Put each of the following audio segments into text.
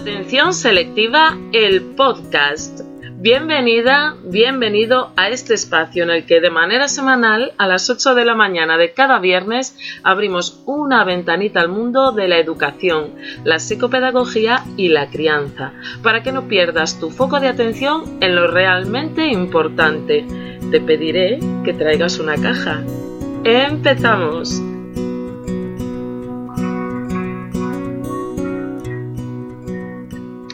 Atención selectiva, el podcast. Bienvenida, bienvenido a este espacio en el que de manera semanal a las 8 de la mañana de cada viernes abrimos una ventanita al mundo de la educación, la psicopedagogía y la crianza, para que no pierdas tu foco de atención en lo realmente importante. Te pediré que traigas una caja. ¡Empezamos!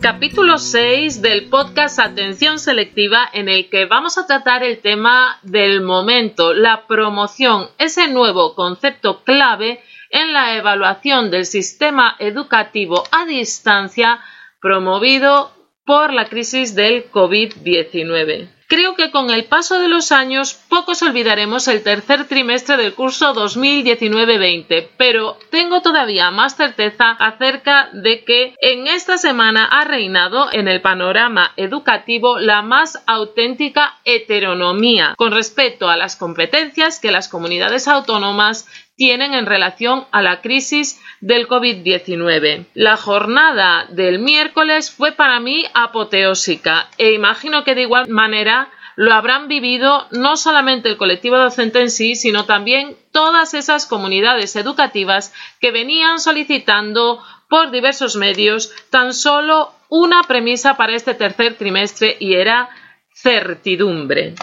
Capítulo 6 del podcast Atención Selectiva en el que vamos a tratar el tema del momento, la promoción, ese nuevo concepto clave en la evaluación del sistema educativo a distancia promovido por la crisis del COVID-19. Creo que con el paso de los años pocos olvidaremos el tercer trimestre del curso 2019-20, pero tengo todavía más certeza acerca de que en esta semana ha reinado en el panorama educativo la más auténtica heteronomía con respecto a las competencias que las comunidades autónomas tienen en relación a la crisis del COVID-19. La jornada del miércoles fue para mí apoteósica e imagino que de igual manera lo habrán vivido no solamente el colectivo docente en sí, sino también todas esas comunidades educativas que venían solicitando por diversos medios tan solo una premisa para este tercer trimestre y era certidumbre.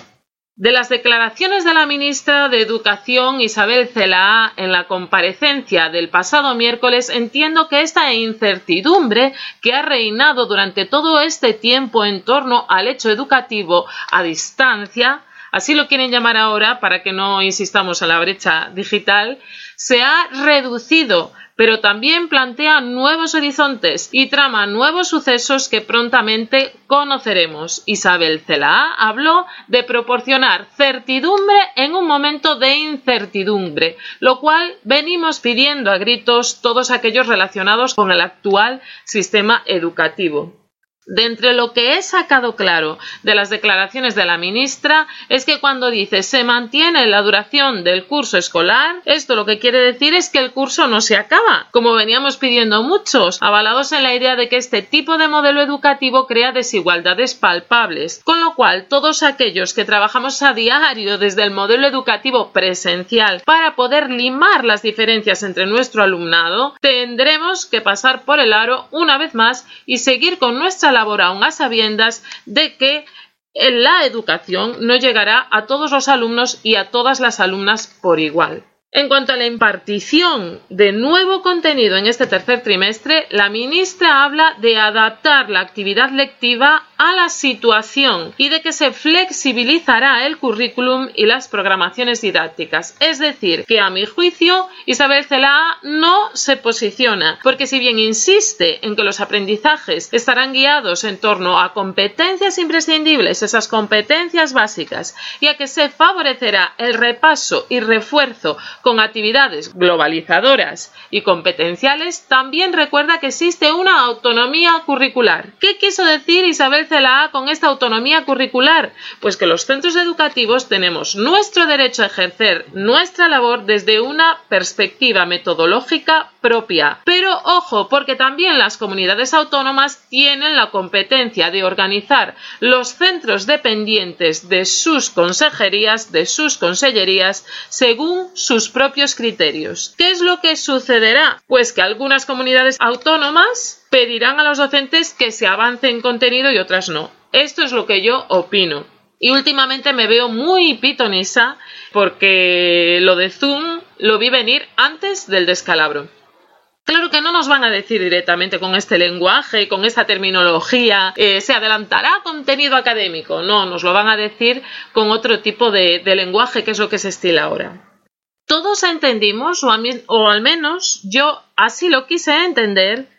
De las declaraciones de la ministra de Educación Isabel Celaá en la comparecencia del pasado miércoles entiendo que esta incertidumbre que ha reinado durante todo este tiempo en torno al hecho educativo a distancia, así lo quieren llamar ahora para que no insistamos en la brecha digital, se ha reducido pero también plantea nuevos horizontes y trama nuevos sucesos que prontamente conoceremos. Isabel Celaá habló de proporcionar certidumbre en un momento de incertidumbre, lo cual venimos pidiendo a gritos todos aquellos relacionados con el actual sistema educativo. De entre lo que he sacado claro de las declaraciones de la ministra es que cuando dice se mantiene la duración del curso escolar, esto lo que quiere decir es que el curso no se acaba, como veníamos pidiendo muchos, avalados en la idea de que este tipo de modelo educativo crea desigualdades palpables, con lo cual todos aquellos que trabajamos a diario desde el modelo educativo presencial para poder limar las diferencias entre nuestro alumnado, tendremos que pasar por el aro una vez más y seguir con nuestra labor aún a sabiendas de que la educación no llegará a todos los alumnos y a todas las alumnas por igual. En cuanto a la impartición de nuevo contenido en este tercer trimestre, la ministra habla de adaptar la actividad lectiva a la situación y de que se flexibilizará el currículum y las programaciones didácticas. Es decir, que a mi juicio Isabel Celaá no se posiciona, porque si bien insiste en que los aprendizajes estarán guiados en torno a competencias imprescindibles, esas competencias básicas, y a que se favorecerá el repaso y refuerzo con actividades globalizadoras y competenciales, también recuerda que existe una autonomía curricular. ¿Qué quiso decir Isabel la con esta autonomía curricular? Pues que los centros educativos tenemos nuestro derecho a ejercer nuestra labor desde una perspectiva metodológica propia. Pero ojo, porque también las comunidades autónomas tienen la competencia de organizar los centros dependientes de sus consejerías, de sus consellerías, según sus propios criterios. ¿Qué es lo que sucederá? Pues que algunas comunidades autónomas pedirán a los docentes que se avance en contenido y otras no. Esto es lo que yo opino. Y últimamente me veo muy pitonisa porque lo de Zoom lo vi venir antes del descalabro. Claro que no nos van a decir directamente con este lenguaje, con esta terminología, eh, se adelantará contenido académico. No, nos lo van a decir con otro tipo de, lenguaje, que es lo que se estila ahora. Todos entendimos, o al menos yo así lo quise entender,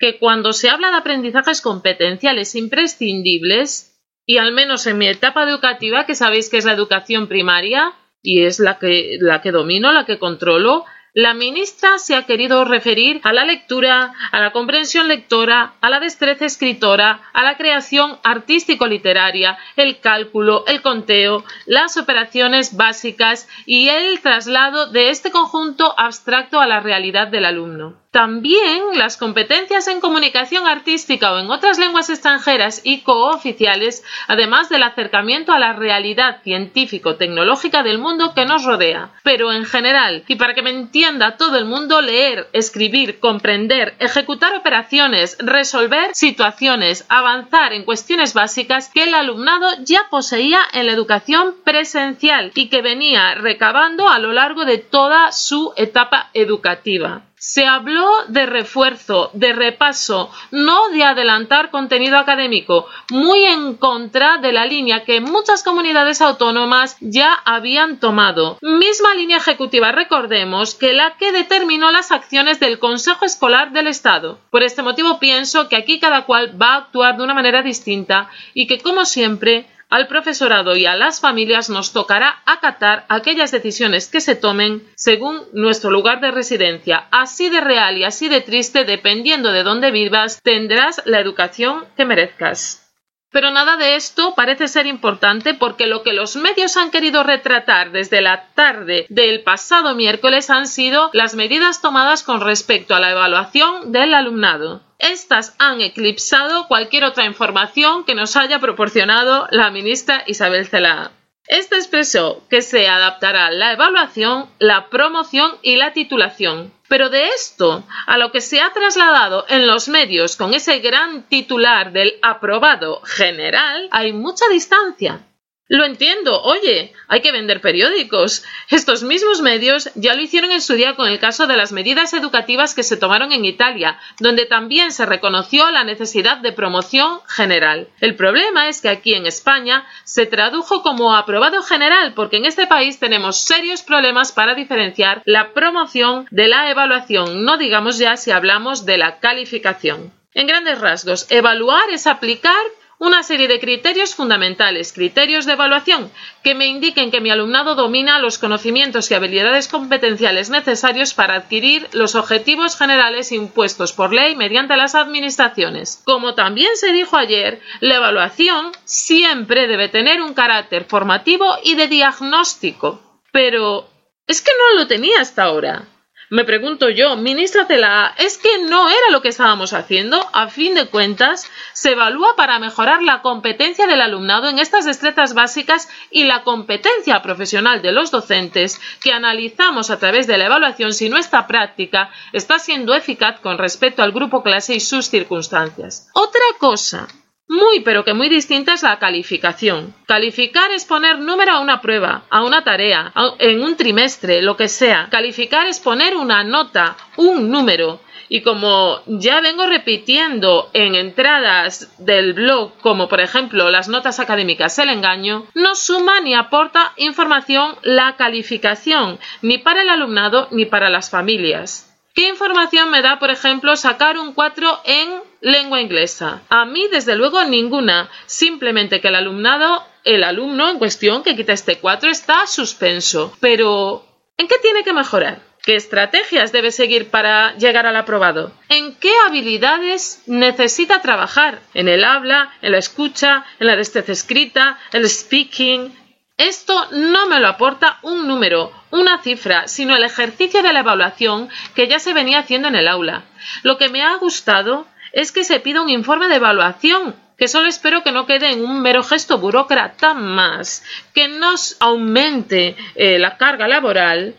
que cuando se habla de aprendizajes competenciales imprescindibles, y al menos en mi etapa educativa, que sabéis que es la educación primaria, y es la que, la que domino, la que controlo, la ministra se ha querido referir a la lectura, a la comprensión lectora, a la destreza escritora, a la creación artístico-literaria, el cálculo, el conteo, las operaciones básicas y el traslado de este conjunto abstracto a la realidad del alumno. También las competencias en comunicación artística o en otras lenguas extranjeras y cooficiales, además del acercamiento a la realidad científico-tecnológica del mundo que nos rodea. Pero en general, y para que me entienda todo el mundo, leer, escribir, comprender, ejecutar operaciones, resolver situaciones, avanzar en cuestiones básicas que el alumnado ya poseía en la educación presencial y que venía recabando a lo largo de toda su etapa educativa. Se habló de refuerzo, de repaso, no de adelantar contenido académico, muy en contra de la línea que muchas comunidades autónomas ya habían tomado. Misma línea ejecutiva, recordemos, que la que determinó las acciones del Consejo Escolar del Estado. Por este motivo pienso que aquí cada cual va a actuar de una manera distinta y que, como siempre, al profesorado y a las familias nos tocará acatar aquellas decisiones que se tomen según nuestro lugar de residencia. Así de real y así de triste, dependiendo de dónde vivas, tendrás la educación que merezcas. Pero nada de esto parece ser importante porque lo que los medios han querido retratar desde la tarde del pasado miércoles han sido las medidas tomadas con respecto a la evaluación del alumnado. Estas han eclipsado cualquier otra información que nos haya proporcionado la ministra Isabel Cela. Este expresó que se adaptará la evaluación, la promoción y la titulación. Pero de esto a lo que se ha trasladado en los medios con ese gran titular del aprobado general hay mucha distancia. Lo entiendo, oye, hay que vender periódicos. Estos mismos medios ya lo hicieron en su día con el caso de las medidas educativas que se tomaron en Italia, donde también se reconoció la necesidad de promoción general. El problema es que aquí en España se tradujo como aprobado general, porque en este país tenemos serios problemas para diferenciar la promoción de la evaluación, no digamos ya si hablamos de la calificación. En grandes rasgos, evaluar es aplicar una serie de criterios fundamentales, criterios de evaluación, que me indiquen que mi alumnado domina los conocimientos y habilidades competenciales necesarios para adquirir los objetivos generales impuestos por ley mediante las administraciones. Como también se dijo ayer, la evaluación siempre debe tener un carácter formativo y de diagnóstico. Pero es que no lo tenía hasta ahora. Me pregunto yo, ministratela, ¿es que no era lo que estábamos haciendo? A fin de cuentas, se evalúa para mejorar la competencia del alumnado en estas destrezas básicas y la competencia profesional de los docentes, que analizamos a través de la evaluación si nuestra práctica está siendo eficaz con respecto al grupo clase y sus circunstancias. Otra cosa, muy pero que muy distinta es la calificación. Calificar es poner número a una prueba, a una tarea, en un trimestre, lo que sea. Calificar es poner una nota, un número. Y como ya vengo repitiendo en entradas del blog, como por ejemplo las notas académicas El engaño, no suma ni aporta información la calificación, ni para el alumnado ni para las familias. ¿Qué información me da, por ejemplo, sacar un 4 en lengua inglesa? A mí, desde luego, ninguna. Simplemente que el alumnado, el alumno en cuestión que quita este 4 está suspenso. Pero, ¿en qué tiene que mejorar? ¿Qué estrategias debe seguir para llegar al aprobado? ¿En qué habilidades necesita trabajar? ¿En el habla, en la escucha, en la destreza escrita, el speaking? Esto no me lo aporta un número, una cifra, sino el ejercicio de la evaluación que ya se venía haciendo en el aula. Lo que me ha gustado es que se pida un informe de evaluación, que solo espero que no quede en un mero gesto burócrata más, que nos aumente eh, la carga laboral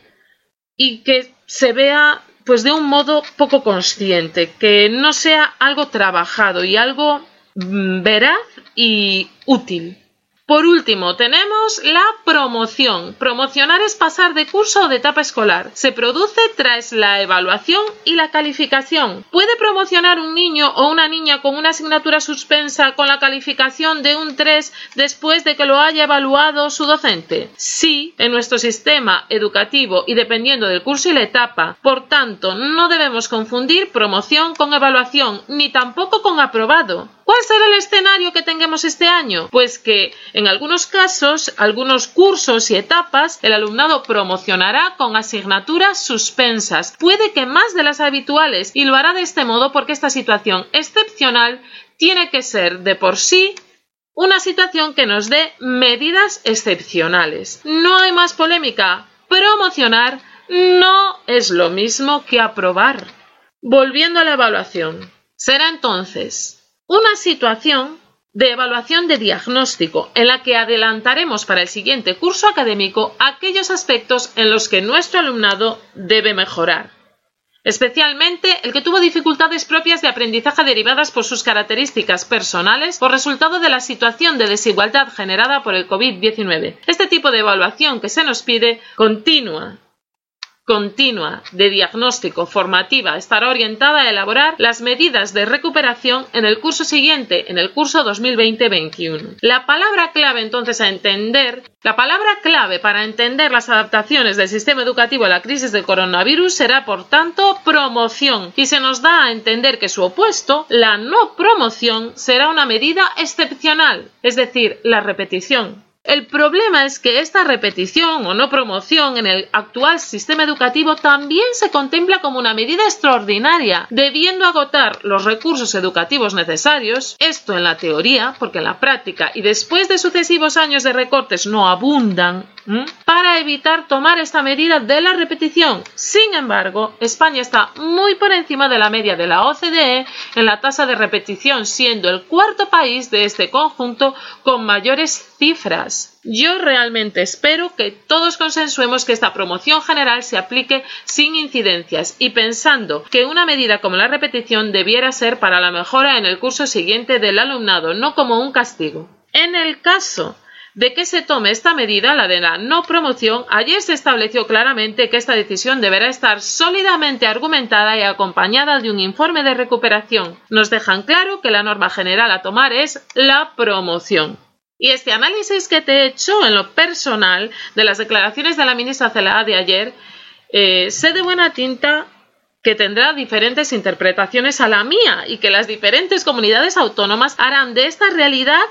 y que se vea pues de un modo poco consciente, que no sea algo trabajado y algo mm, veraz y útil. Por último, tenemos la promoción. Promocionar es pasar de curso o de etapa escolar. Se produce tras la evaluación y la calificación. ¿Puede promocionar un niño o una niña con una asignatura suspensa con la calificación de un 3 después de que lo haya evaluado su docente? Sí, en nuestro sistema educativo y dependiendo del curso y la etapa. Por tanto, no debemos confundir promoción con evaluación, ni tampoco con aprobado. ¿Cuál será el escenario que tengamos este año? Pues que en algunos casos, algunos cursos y etapas, el alumnado promocionará con asignaturas suspensas, puede que más de las habituales, y lo hará de este modo porque esta situación excepcional tiene que ser de por sí una situación que nos dé medidas excepcionales. No hay más polémica. Promocionar no es lo mismo que aprobar. Volviendo a la evaluación, será entonces una situación de evaluación de diagnóstico, en la que adelantaremos para el siguiente curso académico aquellos aspectos en los que nuestro alumnado debe mejorar, especialmente el que tuvo dificultades propias de aprendizaje derivadas por sus características personales o resultado de la situación de desigualdad generada por el COVID-19. Este tipo de evaluación que se nos pide continúa continua de diagnóstico formativa estará orientada a elaborar las medidas de recuperación en el curso siguiente, en el curso 2020-21. La palabra clave entonces a entender, la palabra clave para entender las adaptaciones del sistema educativo a la crisis del coronavirus será por tanto promoción y se nos da a entender que su opuesto, la no promoción, será una medida excepcional, es decir, la repetición. El problema es que esta repetición o no promoción en el actual sistema educativo también se contempla como una medida extraordinaria, debiendo agotar los recursos educativos necesarios, esto en la teoría, porque en la práctica y después de sucesivos años de recortes no abundan, para evitar tomar esta medida de la repetición. Sin embargo, España está muy por encima de la media de la OCDE en la tasa de repetición, siendo el cuarto país de este conjunto con mayores cifras. Yo realmente espero que todos consensuemos que esta promoción general se aplique sin incidencias y pensando que una medida como la repetición debiera ser para la mejora en el curso siguiente del alumnado, no como un castigo. En el caso de que se tome esta medida, la de la no promoción, ayer se estableció claramente que esta decisión deberá estar sólidamente argumentada y acompañada de un informe de recuperación. Nos dejan claro que la norma general a tomar es la promoción. Y este análisis que te he hecho en lo personal de las declaraciones de la ministra Celada de ayer, eh, sé de buena tinta que tendrá diferentes interpretaciones a la mía y que las diferentes comunidades autónomas harán de esta realidad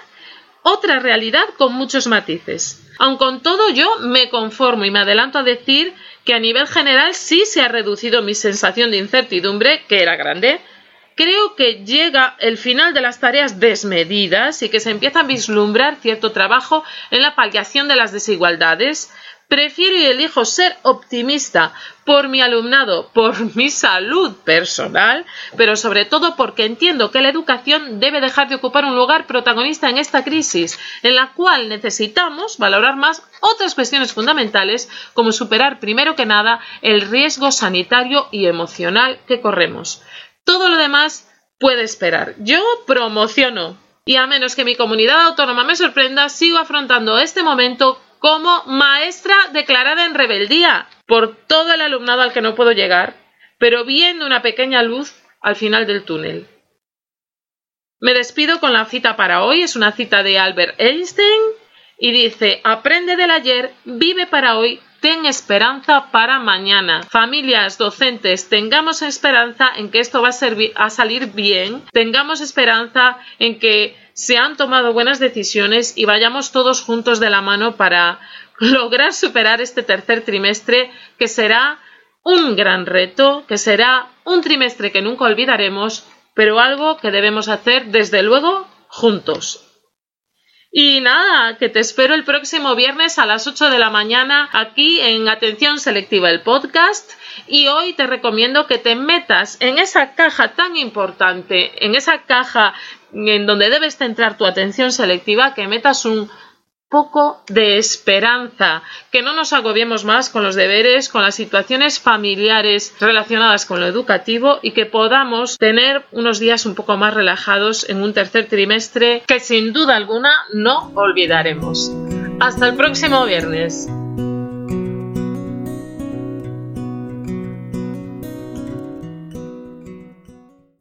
otra realidad con muchos matices. Aun con todo, yo me conformo y me adelanto a decir que a nivel general sí se ha reducido mi sensación de incertidumbre, que era grande. Creo que llega el final de las tareas desmedidas y que se empieza a vislumbrar cierto trabajo en la paliación de las desigualdades, Prefiero y elijo ser optimista por mi alumnado, por mi salud personal, pero sobre todo porque entiendo que la educación debe dejar de ocupar un lugar protagonista en esta crisis, en la cual necesitamos valorar más otras cuestiones fundamentales, como superar primero que nada el riesgo sanitario y emocional que corremos. Todo lo demás puede esperar. Yo promociono. Y a menos que mi comunidad autónoma me sorprenda, sigo afrontando este momento como maestra declarada en rebeldía por todo el alumnado al que no puedo llegar, pero viendo una pequeña luz al final del túnel. Me despido con la cita para hoy, es una cita de Albert Einstein y dice, aprende del ayer, vive para hoy, ten esperanza para mañana. Familias, docentes, tengamos esperanza en que esto va a, a salir bien, tengamos esperanza en que se han tomado buenas decisiones y vayamos todos juntos de la mano para lograr superar este tercer trimestre que será un gran reto, que será un trimestre que nunca olvidaremos, pero algo que debemos hacer desde luego juntos. Y nada, que te espero el próximo viernes a las 8 de la mañana aquí en Atención Selectiva, el podcast. Y hoy te recomiendo que te metas en esa caja tan importante, en esa caja en donde debes centrar tu atención selectiva, que metas un poco de esperanza, que no nos agobiemos más con los deberes, con las situaciones familiares relacionadas con lo educativo y que podamos tener unos días un poco más relajados en un tercer trimestre que sin duda alguna no olvidaremos. Hasta el próximo viernes.